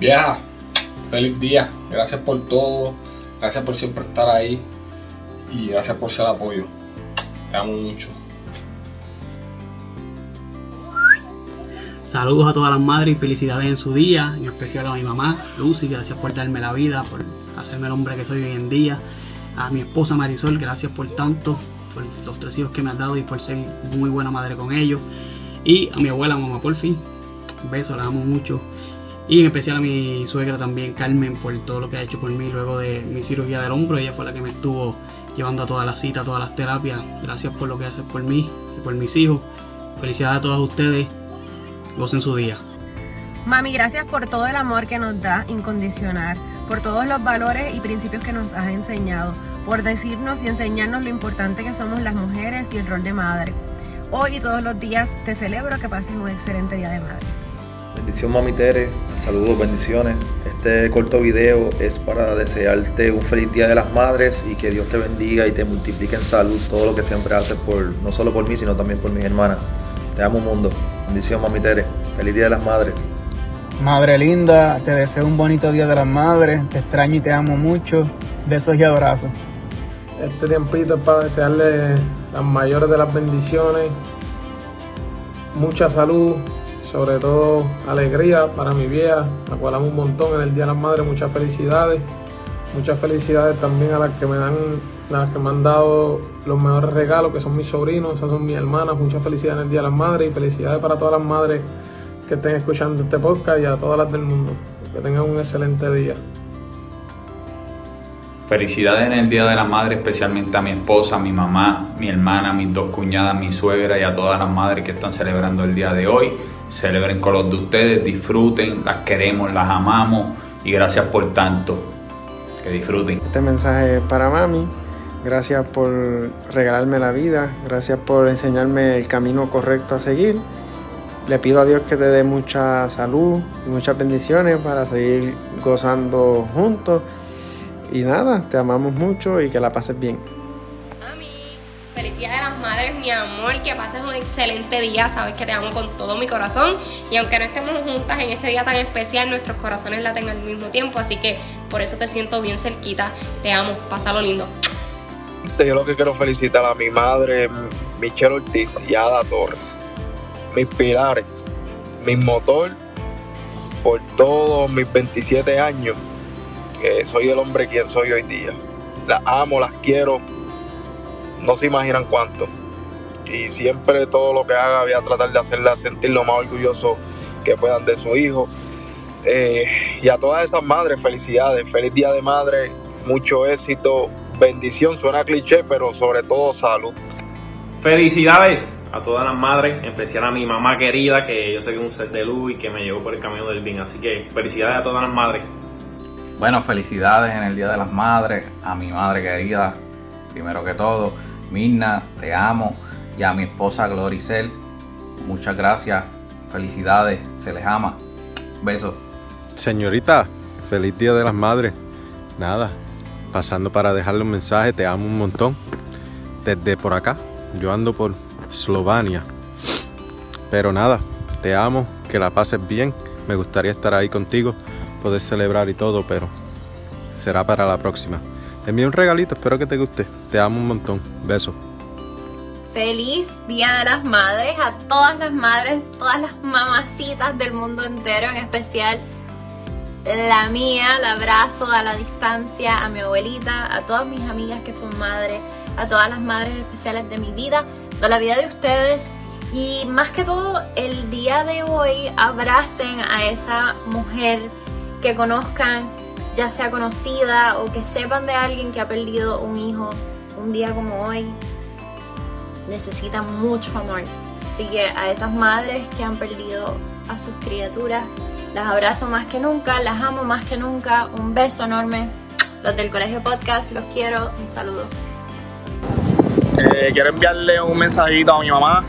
Vieja, feliz día. Gracias por todo. Gracias por siempre estar ahí. Y gracias por ser apoyo. Te amo mucho. Saludos a todas las madres y felicidades en su día, en especial a mi mamá, Lucy, gracias por darme la vida, por hacerme el hombre que soy hoy en día. A mi esposa Marisol, gracias por tanto, por los tres hijos que me has dado y por ser muy buena madre con ellos. Y a mi abuela, mamá Porfi, beso, la amo mucho. Y en especial a mi suegra también, Carmen, por todo lo que ha hecho por mí luego de mi cirugía del hombro. Ella fue la que me estuvo llevando a todas las citas, todas las terapias. Gracias por lo que haces por mí y por mis hijos. Felicidades a todos ustedes en su día. Mami, gracias por todo el amor que nos da incondicional, por todos los valores y principios que nos has enseñado, por decirnos y enseñarnos lo importante que somos las mujeres y el rol de madre. Hoy y todos los días te celebro que pases un excelente día de madre. Bendición Mami Tere, saludos, bendiciones. Este corto video es para desearte un feliz Día de las Madres y que Dios te bendiga y te multiplique en salud todo lo que siempre haces por no solo por mí, sino también por mis hermanas. Te amo mundo. Bendición, mami Tere. Feliz Día de las Madres. Madre linda, te deseo un bonito Día de las Madres. Te extraño y te amo mucho. Besos y abrazos. Este tiempito es para desearle las mayores de las bendiciones, mucha salud, sobre todo alegría para mi vieja, la cual amo un montón en el Día de las Madres, muchas felicidades. Muchas felicidades también a las que me dan, las que me han dado los mejores regalos, que son mis sobrinos, esas son mis hermanas. Muchas felicidades en el Día de las Madres y felicidades para todas las madres que estén escuchando este podcast y a todas las del mundo. Que tengan un excelente día. Felicidades en el Día de la Madre, especialmente a mi esposa, a mi mamá, mi hermana, mis dos cuñadas, mi suegra y a todas las madres que están celebrando el día de hoy. Celebren con los de ustedes, disfruten, las queremos, las amamos y gracias por tanto. Que disfruten. Este mensaje es para mami. Gracias por regalarme la vida. Gracias por enseñarme el camino correcto a seguir. Le pido a Dios que te dé mucha salud y muchas bendiciones para seguir gozando juntos. Y nada, te amamos mucho y que la pases bien. Día de las Madres, mi amor, que pases un excelente día, sabes que te amo con todo mi corazón. Y aunque no estemos juntas en este día tan especial, nuestros corazones la tengan al mismo tiempo, así que por eso te siento bien cerquita, te amo, pásalo lindo. Yo lo que quiero felicitar a mi madre, Michelle Ortiz y Ada Torres, mis pilares, mi motor por todos mis 27 años, soy el hombre quien soy hoy día. Las amo, las quiero, no se imaginan cuánto. Y siempre todo lo que haga voy a tratar de hacerla sentir lo más orgulloso que puedan de su hijo. Eh, y a todas esas madres, felicidades, feliz día de madre, mucho éxito, bendición, suena cliché, pero sobre todo salud. Felicidades a todas las madres, en especial a mi mamá querida, que yo sé que es un ser de luz y que me llevó por el camino del bien. Así que felicidades a todas las madres. Bueno, felicidades en el Día de las Madres, a mi madre querida, primero que todo. Mirna, te amo. Y a mi esposa Gloricel, muchas gracias. Felicidades, se les ama. Besos. Señorita, feliz Día de las Madres. Nada, pasando para dejarle un mensaje, te amo un montón. Desde por acá, yo ando por Eslovenia. Pero nada, te amo, que la pases bien. Me gustaría estar ahí contigo, poder celebrar y todo, pero será para la próxima. Te un regalito, espero que te guste. Te amo un montón. Beso. Feliz Día de las Madres a todas las madres, todas las mamacitas del mundo entero, en especial la mía, la abrazo a la distancia, a mi abuelita, a todas mis amigas que son madres, a todas las madres especiales de mi vida, de la vida de ustedes y más que todo el día de hoy abracen a esa mujer que conozcan, ya sea conocida o que sepan de alguien que ha perdido un hijo un día como hoy, necesitan mucho amor. Así que a esas madres que han perdido a sus criaturas, las abrazo más que nunca, las amo más que nunca, un beso enorme. Los del Colegio Podcast, los quiero, un saludo. Eh, quiero enviarle un mensajito a mi mamá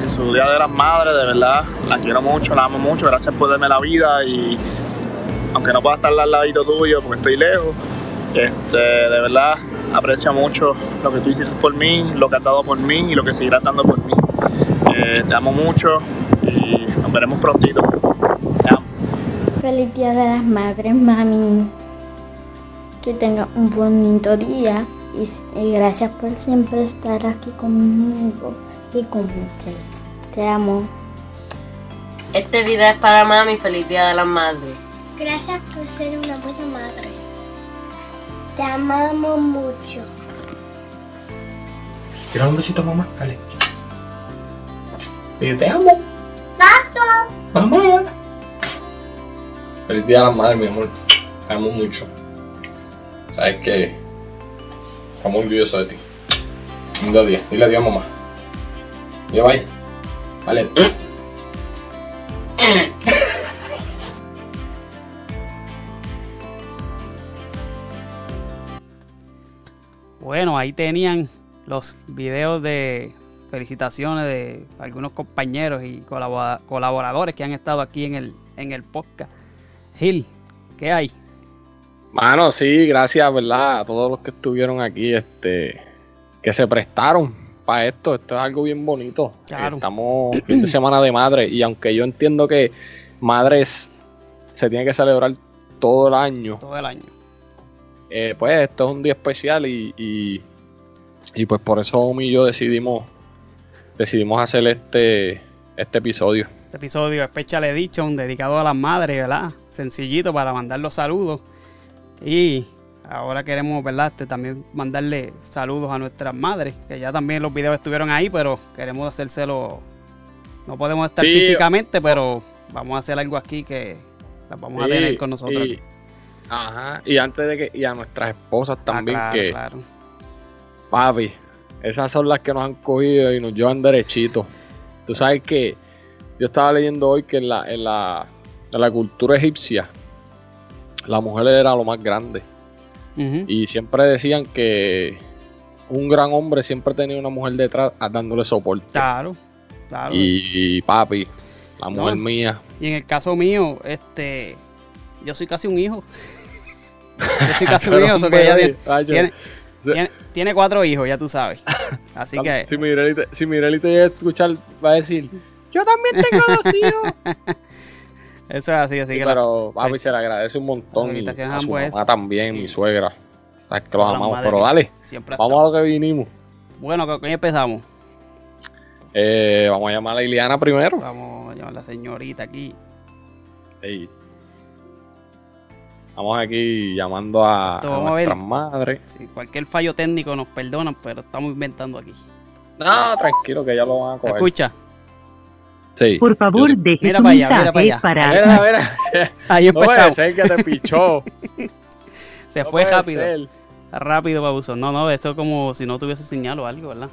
en su Día de las Madres, de verdad, la quiero mucho, la amo mucho, gracias por darme la vida y aunque no pueda estar al ladito tuyo porque estoy lejos, este, de verdad aprecio mucho lo que tú hiciste por mí, lo que has dado por mí y lo que seguirás dando por mí. Eh, te amo mucho y nos veremos prontito. Te amo. Feliz Día de las Madres, mami. Que tenga un bonito día y, y gracias por siempre estar aquí conmigo y con Michelle. Te amo. Este video es para mami. Feliz Día de las Madres. Gracias por ser una buena madre. Te amamos mucho. Tira un besito mamá, dale. Y te amo. ¡Tato! Mamá. Feliz día a las madres, mi amor. Te amo mucho. Sabes que estamos orgullosos de ti. Lindo día. Dile adiós, mamá. Ya bye. Vale. Bueno, ahí tenían los videos de felicitaciones de algunos compañeros y colabora- colaboradores que han estado aquí en el, en el podcast. Gil, ¿qué hay? Mano, sí, gracias, ¿verdad? A todos los que estuvieron aquí, este, que se prestaron para esto. Esto es algo bien bonito. Claro. Estamos fin de semana de madre y aunque yo entiendo que madres se tiene que celebrar todo el año, Todo el año. Eh, pues esto es un día especial y, y, y pues por eso Omi y yo decidimos decidimos hacer este este episodio. Este episodio es Special Edition dedicado a las madres, ¿verdad? Sencillito para mandar los saludos. Y ahora queremos, ¿verdad? Este, también mandarle saludos a nuestras madres, que ya también los videos estuvieron ahí, pero queremos hacérselo. No podemos estar Sí. físicamente, pero vamos a hacer algo aquí que las vamos a tener con nosotros. y- ajá, y antes de que y a nuestras esposas también claro, que claro. papi, esas son las que nos han cogido y nos llevan derechito. Tú sabes que yo estaba leyendo hoy que en la, en la, en la cultura egipcia la mujer era lo más grande. Y siempre decían que un gran hombre siempre tenía una mujer detrás a- dándole soporte. Claro, claro. Y, papi, la No. mujer mía. Y en el caso mío, este, yo soy casi un hijo. yo soy casi un hijo, so un que ella tiene, ay, yo- tiene, tiene- tiene cuatro hijos, ya tú sabes. Así que Si Mireli te, si Mireli te llega a escuchar, va a decir, yo también tengo dos hijos. eso es así, así Sí, que pero la- papi se le agradece un montón. Y a a su mamá eso. también, mi suegra. Sabes que los amamos. Pero dale, siempre vamos a lo que vinimos. Bueno, ¿con quién empezamos? Eh, vamos a llamar a Iliana primero. Vamos a llamar a la señorita aquí. Sí. Vamos aquí llamando a, a nuestras madres. Si cualquier fallo técnico nos perdonan, pero estamos inventando aquí. No, tranquilo, que ya lo van a coger. Escucha. Sí. Por favor, deje Mira su para allá, mira para allá. para... Mira, mira. Ahí No puede ser que te pichó. Se No fue rápido. ser. Rápido, babuzo. No, no, esto es como si no tuviese señal o algo, ¿verdad?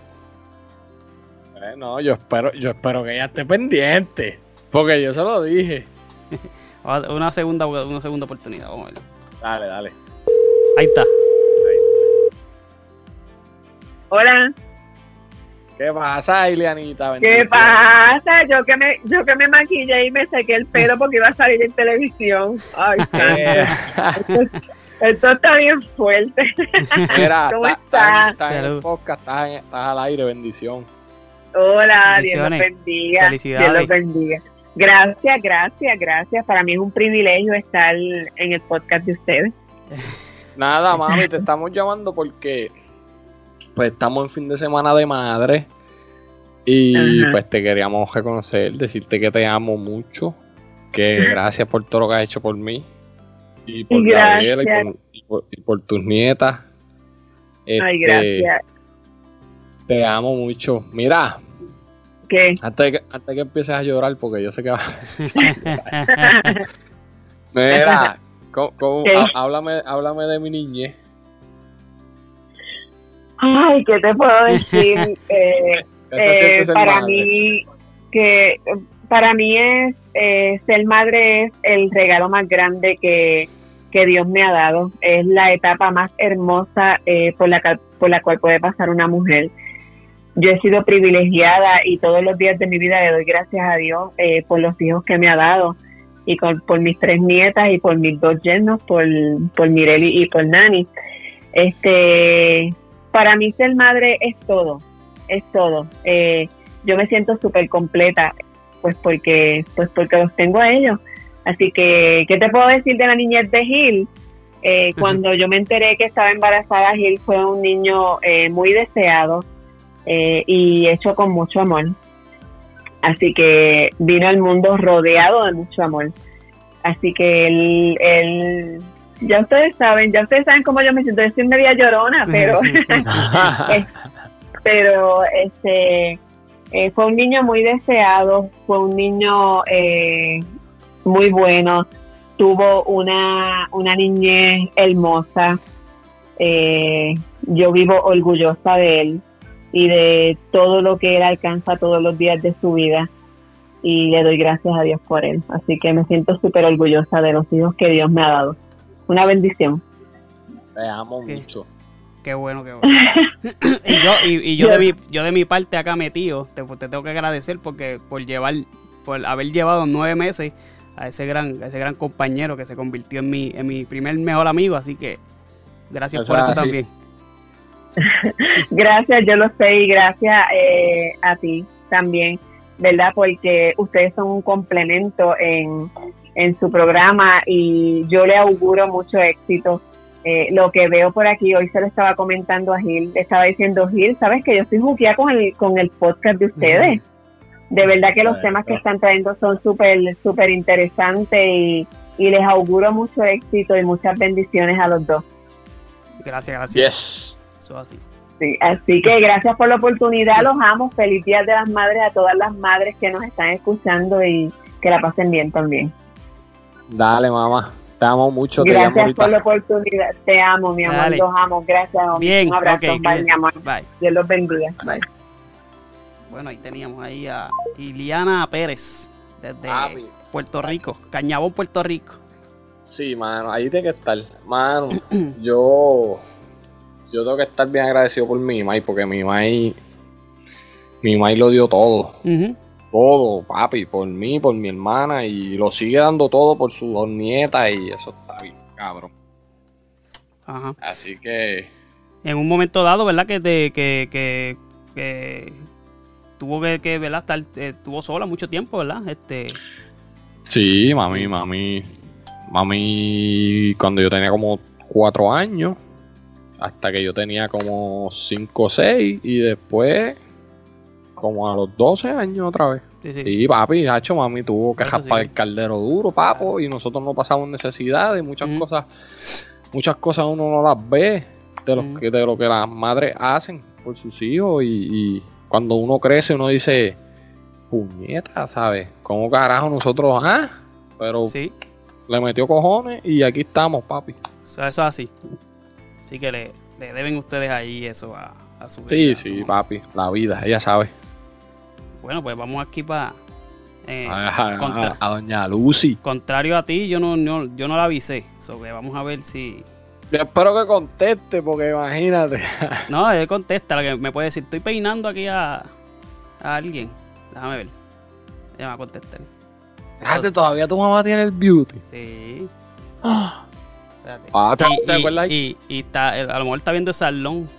Eh, no, yo espero, yo espero que ella esté pendiente. Porque yo se lo dije. Una segunda, una segunda oportunidad, vamos a ver. Dale, dale. Ahí está. Hola, ¿Qué pasa, Ilianita? ¿qué pasa? Yo que me yo que me maquillé y me sequé el pelo porque iba a salir en televisión. Ay, Eh. Esto está bien fuerte. Mira, ¿Cómo está- está? estás en el podcast, estás, en- estás al aire, bendición. Hola, Dios los bendiga. Felicidades. Dios los bendiga. Gracias, gracias, gracias. Para mí es un privilegio estar en el podcast de ustedes. Nada, mami, te estamos llamando porque pues estamos en fin de semana de madre y Ajá. pues te queríamos reconocer, decirte que te amo mucho, que gracias por todo lo que has hecho por mí y por Gracias. Gabriela y por, y por- y por tus nietas. Ay, Este, gracias. Te amo mucho. Mira, ¿Qué? antes que, antes que empieces a llorar, porque yo sé que va. Mira, ¿cómo- cómo- háblame, háblame de mi niñez. Ay, ¿qué te puedo decir? Eh, ¿Qué se eh, para madre? mí, que para mí es eh, ser madre es el regalo más grande que, que Dios me ha dado. Es la etapa más hermosa eh, por la por la cual puede pasar una mujer. Yo he sido privilegiada y todos los días de mi vida le doy gracias a Dios eh, por los hijos que me ha dado y con, por mis tres nietas y por mis dos yernos, por, por Mireli y por Nani. Este, para mí ser madre es todo, es todo. Eh, yo me siento súper completa, pues porque, pues porque los tengo a ellos. Así que, ¿qué te puedo decir de la niñez de Gil? Eh, cuando yo me enteré que estaba embarazada, Gil fue un niño eh, muy deseado eh, y hecho con mucho amor. Así que vino al mundo rodeado de mucho amor. Así que él, él, ya ustedes saben, ya ustedes saben cómo yo me siento, yo soy media llorona, pero, pero este, eh, fue un niño muy deseado, fue un niño eh, muy bueno, tuvo una, una niñez hermosa. Eh, yo vivo orgullosa de él y de todo lo que él alcanza todos los días de su vida y le doy gracias a Dios por él. Así que me siento súper orgullosa de los hijos que Dios me ha dado. Una bendición. Te amo mucho. Qué bueno, qué bueno. y yo, y, y yo, de mi, yo de mi parte acá metido, te, te tengo que agradecer porque por llevar, por haber llevado nueve meses a ese gran, a ese gran compañero que se convirtió en mi, en mi primer mejor amigo, así que gracias por es eso así. también. Gracias, yo lo sé y gracias eh, a ti también, ¿verdad? Porque ustedes son un complemento en, en su programa y yo le auguro mucho éxito. Eh, lo que veo por aquí, hoy se lo estaba comentando a Gil, le estaba diciendo Gil, sabes que yo estoy juqueada con el, con el podcast de ustedes. De verdad que los temas que están trayendo son súper, súper interesantes y, y les auguro mucho éxito y muchas bendiciones a los dos. Gracias, gracias. Yes. Eso es así. Sí, así que gracias por la oportunidad, los amo. Feliz Día de las Madres a todas las madres que nos están escuchando y que la pasen bien también. Dale, mamá. Te amo mucho. te Gracias por la oportunidad. Te amo, mi amor. Dale. Los amo. Gracias. hombre. Bien, Un abrazo. ok, Bye, mi amor. Bye. Dios los bendiga. Bye. Bueno, ahí teníamos ahí a Iliana Pérez, desde. Puerto Rico, Cañabón, Puerto Rico. Sí, mano, ahí tiene que estar. Mano, yo. Yo tengo que estar bien agradecido por mi mai, porque mi mai. Mi mai lo dio todo. Todo, papi, por mí, por mi hermana, y lo sigue dando todo por sus dos nietas, y eso está bien, cabrón. Ajá. Así que. En un momento dado, ¿verdad? Que, te, que, que, que tuvo que, que ¿verdad? Estar, eh, estuvo sola mucho tiempo, ¿verdad? Este, Sí, mami, mami. Mami, cuando yo tenía como cuatro años, hasta que yo tenía como cinco o seis, y después, como a los 12 años otra vez. Sí, sí. Sí, papi, hacho, mami tuvo que raspar sí. el caldero duro, papo, y nosotros no pasamos necesidades, muchas cosas, muchas cosas uno no las ve de, los que, de lo que las madres hacen por sus hijos, y, y cuando uno crece uno dice, puñeta, ¿sabes? ¿Cómo carajo nosotros, ah? Pero Sí. le metió cojones y aquí estamos, papi. eso es así. Así que le, le deben ustedes ahí eso a, a su Sí, sí, papi, la vida, ella sabe. Bueno, pues vamos aquí para... A, a- a doña Lucy. contrario a ti, yo no, no- yo no la avisé. So que vamos a ver si... Yo espero que conteste, porque imagínate. No, él contesta, la que me puede decir, estoy peinando aquí a, a alguien. Déjame ver. Ella me va a contestar. Fíjate, todavía tu mamá tiene el beauty. Sí. Espérate. Ah, ¿te- Y- te acuerdas? Y, y está, a lo mejor está viendo el salón.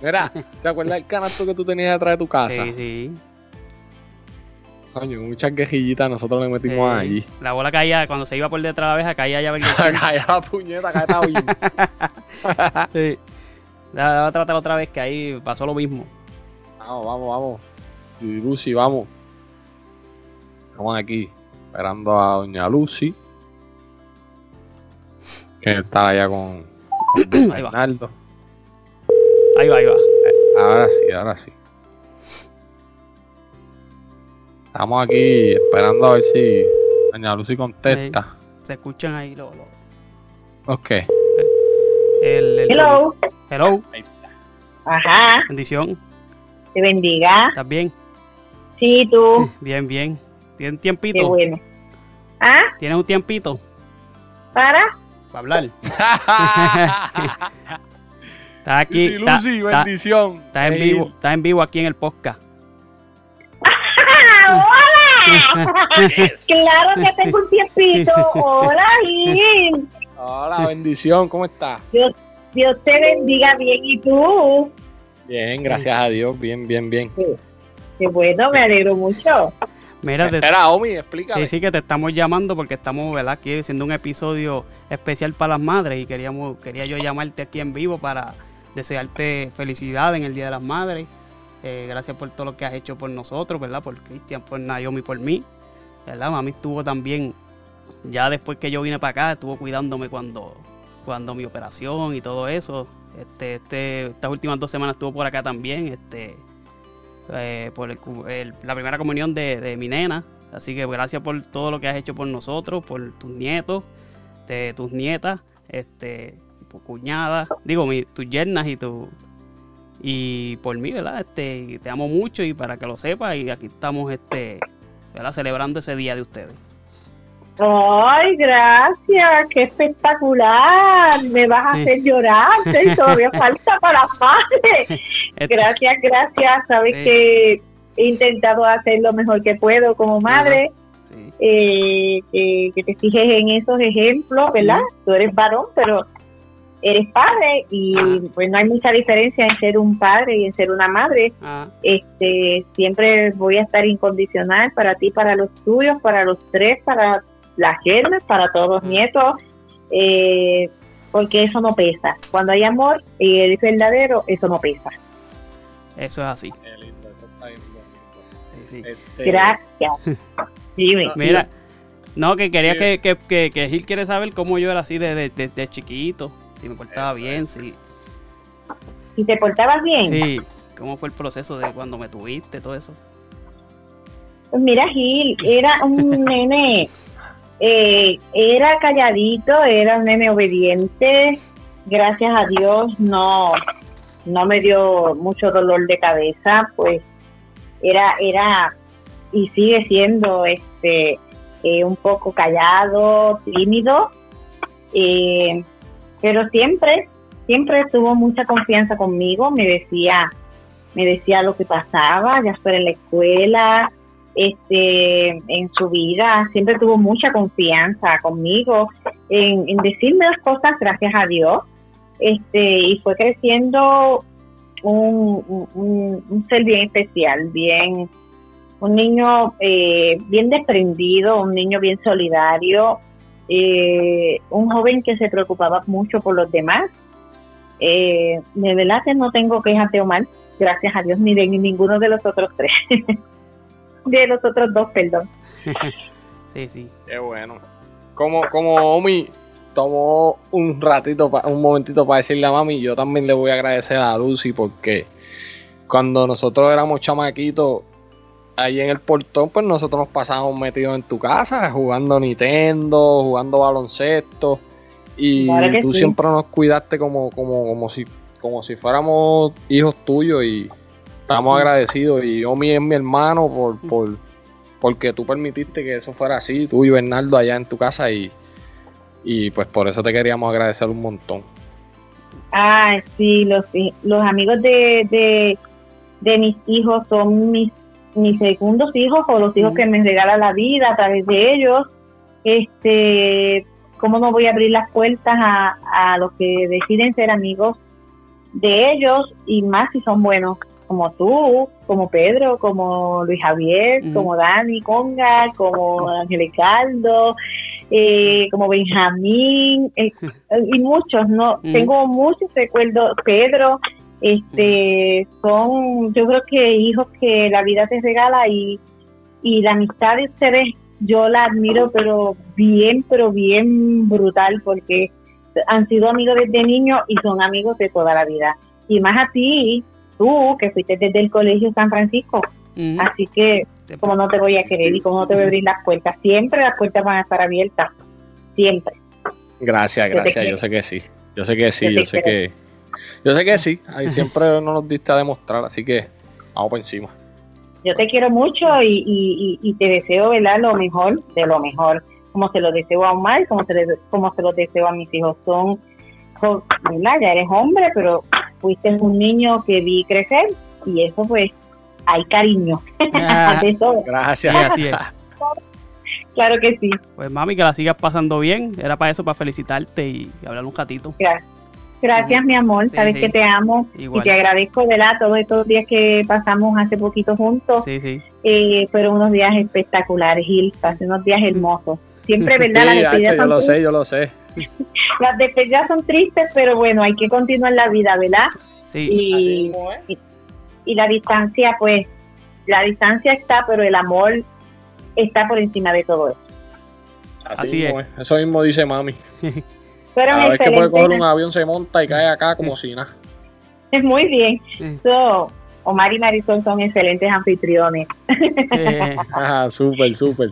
Mira, ¿te acuerdas del canasto que tú tenías detrás de tu casa? Sí, sí. Coño, muchas quejillitas nosotros le metimos allí. La bola caía, cuando se iba por detrás de la abeja, caía ya Caía la puñeta, caía bien. sí. La, voy a tratar otra vez, que ahí pasó lo mismo. Vamos, vamos, vamos. Lucy, vamos. Estamos aquí esperando a doña Lucy. Que está allá con, con Ahí va. Bernardo. Ahí va, ahí va. Ahora sí, ahora sí. Estamos aquí esperando a ver si doña Lucy contesta. Se escuchan ahí los... los- Ok. el, el Hello. sonido. Hello. Ajá. Bendición. Te bendiga. ¿Estás bien? Sí, tú. Bien, bien. ¿Tienes tiempito? Qué bueno. ¿Ah? ¿Tienes un tiempito ¿Para? Para hablar? Estás aquí. Lucy, está- Lucy, está- bendición. Estás en vivo, estás en vivo aquí en el podcast. ¡Hola! claro que tengo un tiempito. Hola, Gil. Hola, bendición, ¿cómo estás? Dios, Dios te bendiga bien. ¿Y tú? Bien, gracias a Dios, bien, bien, bien. Qué bueno, me alegro mucho. Mira, te- Espera, Omi, explícame. Sí, sí, que te estamos llamando porque estamos, ¿verdad? Aquí haciendo un episodio especial para las madres y queríamos, quería yo llamarte aquí en vivo para desearte felicidad en el Día de las Madres. Eh, gracias por todo lo que has hecho por nosotros, ¿verdad? Por Cristian, por Naomi, por mí, ¿verdad? Mami estuvo también, ya después que yo vine para acá, estuvo cuidándome cuando, cuando mi operación y todo eso. Este, este, estas últimas dos semanas estuvo por acá también, este, eh, por el el- la primera comunión de, de mi nena. Así que gracias por todo lo que has hecho por nosotros, por tus nietos, de tus nietas, este, por cuñadas, digo, mi, tus yernas y tu y por mí, ¿verdad? Este, te amo mucho y para que lo sepas, y aquí estamos este, ¿verdad? celebrando ese día de ustedes. Ay, gracias, qué espectacular. Me vas a hacer llorar, ¿sí? todavía falta para las madres. Gracias, gracias. Sabes Sí. que he intentado hacer lo mejor que puedo como madre. Eh, que, que te fijes en esos ejemplos, ¿verdad? Tú eres varón, pero eres padre y pues no hay mucha diferencia en ser un padre y en ser una madre. Ah, Este, siempre voy a estar incondicional para ti, para los tuyos, para los tres, para las yernas, para todos los nietos, eh, porque eso no pesa. Cuando hay amor y es verdadero, eso no pesa. Eso es así. Sí, sí. Gracias. Dime. Mira, no, que quería Sí. que, que, que, que Gil quiere saber cómo yo era así desde de, de chiquito, si me portaba bien, si, Si te portabas bien, sí, cómo fue el proceso de cuando me tuviste, todo eso. Pues mira, Gil, era un nene, eh, era calladito, era un nene obediente. Gracias a Dios no, no me dio mucho dolor de cabeza, pues era, era y sigue siendo este eh, un poco callado, tímido, eh, pero siempre, siempre tuvo mucha confianza conmigo, me decía, me decía lo que pasaba, ya fuera en la escuela, este, en su vida, siempre tuvo mucha confianza conmigo en, decirme las cosas, gracias a Dios, este, y fue creciendo un ser bien especial, bien, un niño eh, bien desprendido, un niño bien solidario, eh, un joven que se preocupaba mucho por los demás. Eh, de verdad que no tengo quejas de Omar, gracias a Dios, ni de ninguno de los otros tres. de los otros dos, perdón. Sí, sí. Qué bueno. Como, como Omi tomó un ratito, pa- un momentito para decirle a mami, yo también le voy a agradecer a Lucy porque cuando nosotros éramos chamaquitos, ahí en el portón, pues nosotros nos pasábamos metidos en tu casa, jugando Nintendo, jugando baloncesto. Y Claro tú sí. siempre nos cuidaste como, como, como si, como si fuéramos hijos tuyos y estamos agradecidos. Y Omi es mi hermano por, por, porque tú permitiste que eso fuera así, tú y Bernardo allá en tu casa y, y pues por eso te queríamos agradecer un montón. Ah, sí, los, los amigos de, de, de mis hijos son mis, mis segundos hijos o los hijos que me regala la vida a través de ellos. Este, ¿cómo no voy a abrir las puertas a, a los que deciden ser amigos de ellos y más si son buenos? Como tú, como Pedro, como Luis Javier, como Dani Conga, como Ángel Caldo, eh, como Benjamín, eh, y muchos, ¿no? Tengo muchos recuerdos, Pedro, este, son, yo creo que hijos que la vida te regala y, y la amistad de ustedes, yo la admiro, pero bien, pero bien brutal, porque han sido amigos desde niños y son amigos de toda la vida. Y más a ti, tú, que fuiste desde el Colegio San Francisco. Así que, como no te voy a querer y como no te voy a abrir las puertas, siempre las puertas van a estar abiertas. Siempre. Gracias, Yo gracias, yo sé que sí, yo sé que sí, Yo sé quiero. que, yo sé que sí, ahí siempre no nos diste a demostrar, así que vamos por encima. Yo te quiero mucho y, y, y- y te deseo ¿verdad? lo mejor de lo mejor, como se lo deseo a Omar, como se, le- como se lo deseo a mis hijos. Son, ya eres hombre, pero fuiste un niño que vi crecer y eso pues hay cariño. De todo. Gracias. Sí, así es. Claro que sí. Pues mami, que la sigas pasando bien. Era para eso, para felicitarte y hablar un ratito. Gracias. Gracias, mi amor. Sí, Sabes sí. que te amo Igual. y te agradezco, ¿verdad? Todos estos días que pasamos hace poquito juntos. Sí, sí. Eh, fueron unos días espectaculares, Gil, pasé unos días hermosos. Siempre, ¿verdad? Sí, las yo lo sé, yo lo sé. Las despedidas son tristes, pero bueno, hay que continuar la vida, ¿verdad? Sí. Y, y, y la distancia, pues, la distancia está, pero el amor está por encima de todo eso. Así, Así mismo es. Eso mismo dice mami. Cada vez que puede coger un avión se monta y cae acá como si nada. Muy bien. So, Omar y Marisol son excelentes anfitriones. Ajá, súper, súper.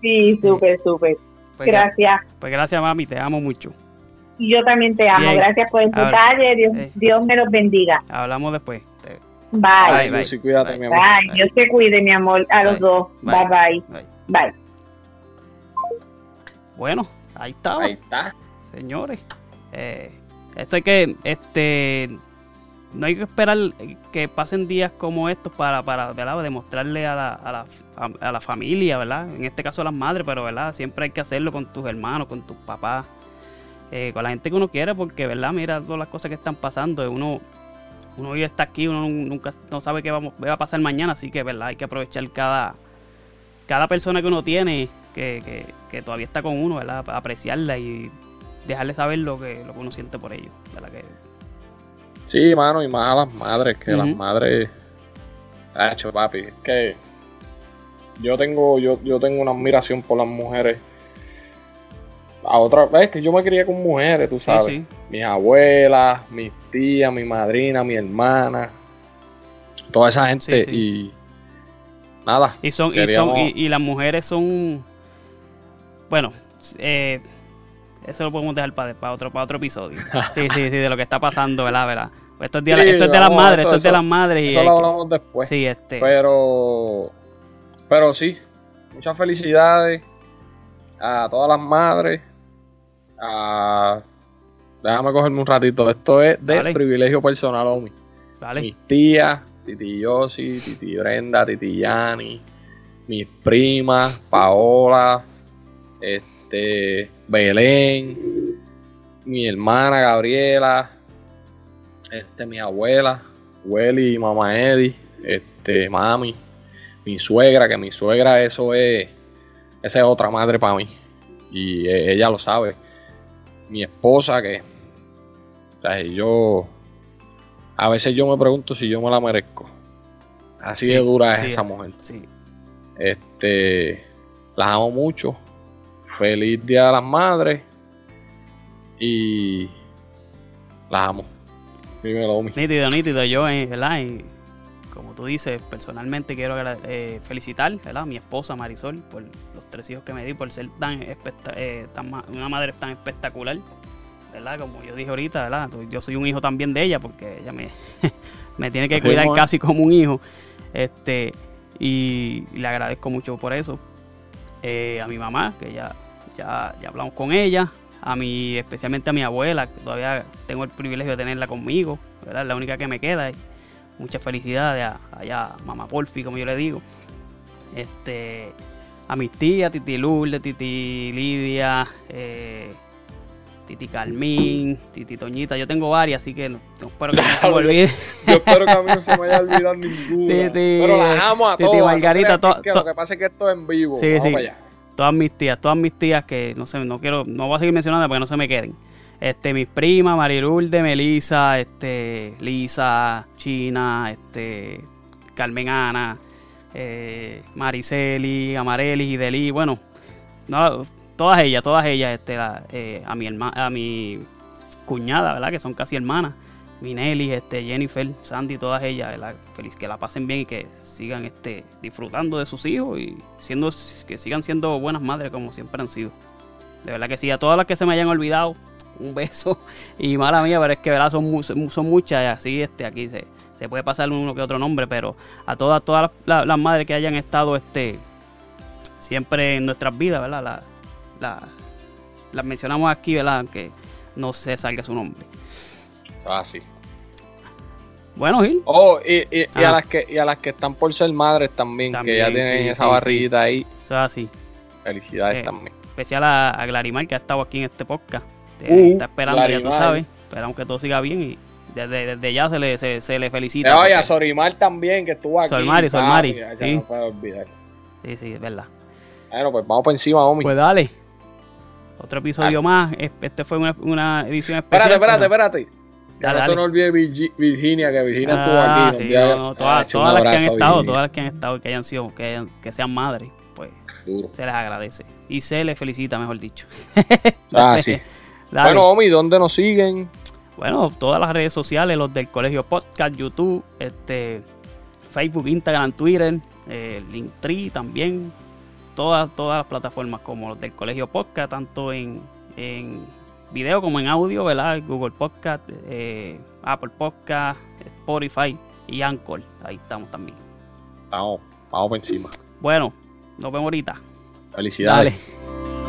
sí, súper, súper. Pues, Gracias. Pues gracias, mami, te amo mucho. Y yo también te amo. Bien. Gracias por el ver. detalle. Dios, Eh. Dios me los bendiga. Hablamos después. Bye. Bye, Lucy, cuídate, mi amor. Bye. Dios te cuide, mi amor. A los dos. Bye, bye. Bye. Bueno, ahí está. Ahí está. Señores, eh, esto hay que, este, no hay que esperar que pasen días como estos para, para ¿verdad? demostrarle a la, a, la, a la familia, ¿verdad? En este caso a las madres, pero ¿verdad? Siempre hay que hacerlo con tus hermanos, con tus papás, eh, con la gente que uno quiere, porque, ¿verdad? Mira todas las cosas que están pasando. Uno, uno hoy está aquí, uno nunca no sabe qué va a pasar mañana, así que, ¿verdad? Hay que aprovechar cada, cada persona que uno tiene que, que, que todavía está con uno, ¿verdad? Apreciarla y dejarle saber lo que, lo que uno siente por ellos, ¿verdad? Que, Sí, mano, y más a las madres, que las madres. Hacho, papi, es que yo tengo, yo, yo tengo una admiración por las mujeres. A otra vez que yo me crié con mujeres, tú sabes. sí. Mis abuelas, mis tías, mi madrina, mi hermana. Toda esa gente. Sí. Y nada. Y son, y son, y, y las mujeres son bueno, eh, eso lo podemos dejar para, para otro, para otro episodio. Sí, sí, sí, de lo que está pasando, ¿verdad? ¿verdad? Pues Esto es de, Sí, esto es de las madres, esto es de las madres y Eso lo hablamos después. Sí, este. Pero. Pero sí. Muchas felicidades a todas las madres. A, déjame cogerme un ratito. Esto es de Dale. privilegio personal, Omi. Dale. Mis tías, Titi Yossi, Titi Brenda, Titi Yani, mis primas, Paola, este, Belén, mi hermana Gabriela, este, mi abuela, Welly y mamá Eddie, este, mami, mi suegra, que mi suegra eso es, esa es otra madre para mí. Y eh, ella lo sabe. Mi esposa que, o sea, yo, a veces yo me pregunto si yo me la merezco. Así de Sí, dura es sí esa es, mujer. sí. Este, las amo mucho. Feliz Día de las Madres. Y las amo. Dímelo, Omi. Nítido, nítido. Yo, eh, ¿verdad? Y como tú dices, personalmente quiero eh, felicitar ¿verdad? a mi esposa Marisol por los tres hijos que me di, por ser tan, eh, tan una madre tan espectacular. ¿verdad? Como yo dije ahorita, ¿verdad? Yo soy un hijo también de ella porque ella me, me tiene que cuidar es. casi como un hijo. Este, y, y le agradezco mucho por eso. Eh, a mi mamá, que ya, ya, ya hablamos con ella. A mi, especialmente a mi abuela, que todavía tengo el privilegio de tenerla conmigo, ¿verdad? Es la única que me queda. Y muchas felicidades a, allá, a mamá Porfi, como yo le digo. Este, a mis tías, Titi Lourdes, Titi Lidia, eh, Titi Carmín, Titi Toñita. Yo tengo varias, así que no, no espero que no se me olvide. Yo espero que a mí no se me haya olvidado ninguna. Titi- Pero las amo a Titi todas. no Margarita, crean to- que- que to- lo que pasa es que esto es en vivo. Sí, Vamos sí. para allá. Todas mis tías, todas mis tías que no sé, no quiero, no voy a seguir mencionando porque no se me queden. Este, mis primas, Marilulde, Melisa, este, Lisa, China, este, Carmen Ana, eh, Mariceli, Amareli, Ideli, bueno, no, todas ellas, todas ellas, este, eh, a mi herma- a mi cuñada, ¿verdad? Que son casi hermanas. Minelli, este, Jennifer, Sandy, todas ellas. Feliz que la pasen bien y que sigan este, disfrutando de sus hijos y siendo, que sigan siendo buenas madres como siempre han sido. De verdad que sí, a todas las que se me hayan olvidado, un beso y mala mía, pero es que ¿verdad? Son, son muchas y así este, aquí se, se puede pasar uno que otro nombre, pero a todas, todas las, las- las madres que hayan estado este, siempre en nuestras vidas, ¿verdad? La- la- las mencionamos aquí, ¿verdad? Aunque no se salga su nombre. Ah, sí. Bueno, Gil. Oh, y, y- y Ah. a las que, y a las que están por ser madres también, que ya tienen sí, esa sí, barriguita ahí. Eso es así. Felicidades Eh, también. Especial a, a Glarimar que ha estado aquí en este podcast. Te- Uh, está esperando, ya tú sabes. Esperamos que todo siga bien y desde, desde ya se le, se, se le Eh, felicita. oye, a Sorimar también, que estuvo aquí. Solmari, papi, ya sí. no puedo olvidar. Sí, sí, es verdad. Bueno, pues vamos por encima, Omi. Pues dale. Otro episodio más. Es- Este fue una, una edición Espérate, especial. espérate, pero- espérate. Dale, no se dale. nos olvide Virgi- Virginia, que Virginia estuvo Ah, aquí. sí, no, no, todas, las que han estado, todas las que han estado, que hayan sido, que, hayan- que sean madres, pues Duro. se les agradece. Y se les felicita, mejor dicho. Ah, sí. Dale. Bueno, Omi, ¿dónde nos siguen? Bueno, todas las redes sociales, los del Colegio Podcast, YouTube, este, Facebook, Instagram, Twitter, eh, Linktree también, todas, todas las plataformas como los del Colegio Podcast, tanto en, en video como en audio, ¿verdad? Google Podcast, eh, Apple Podcast, Spotify y Anchor, ahí estamos también. Vamos, vamos por encima. Bueno, nos vemos ahorita. Felicidades. Dale.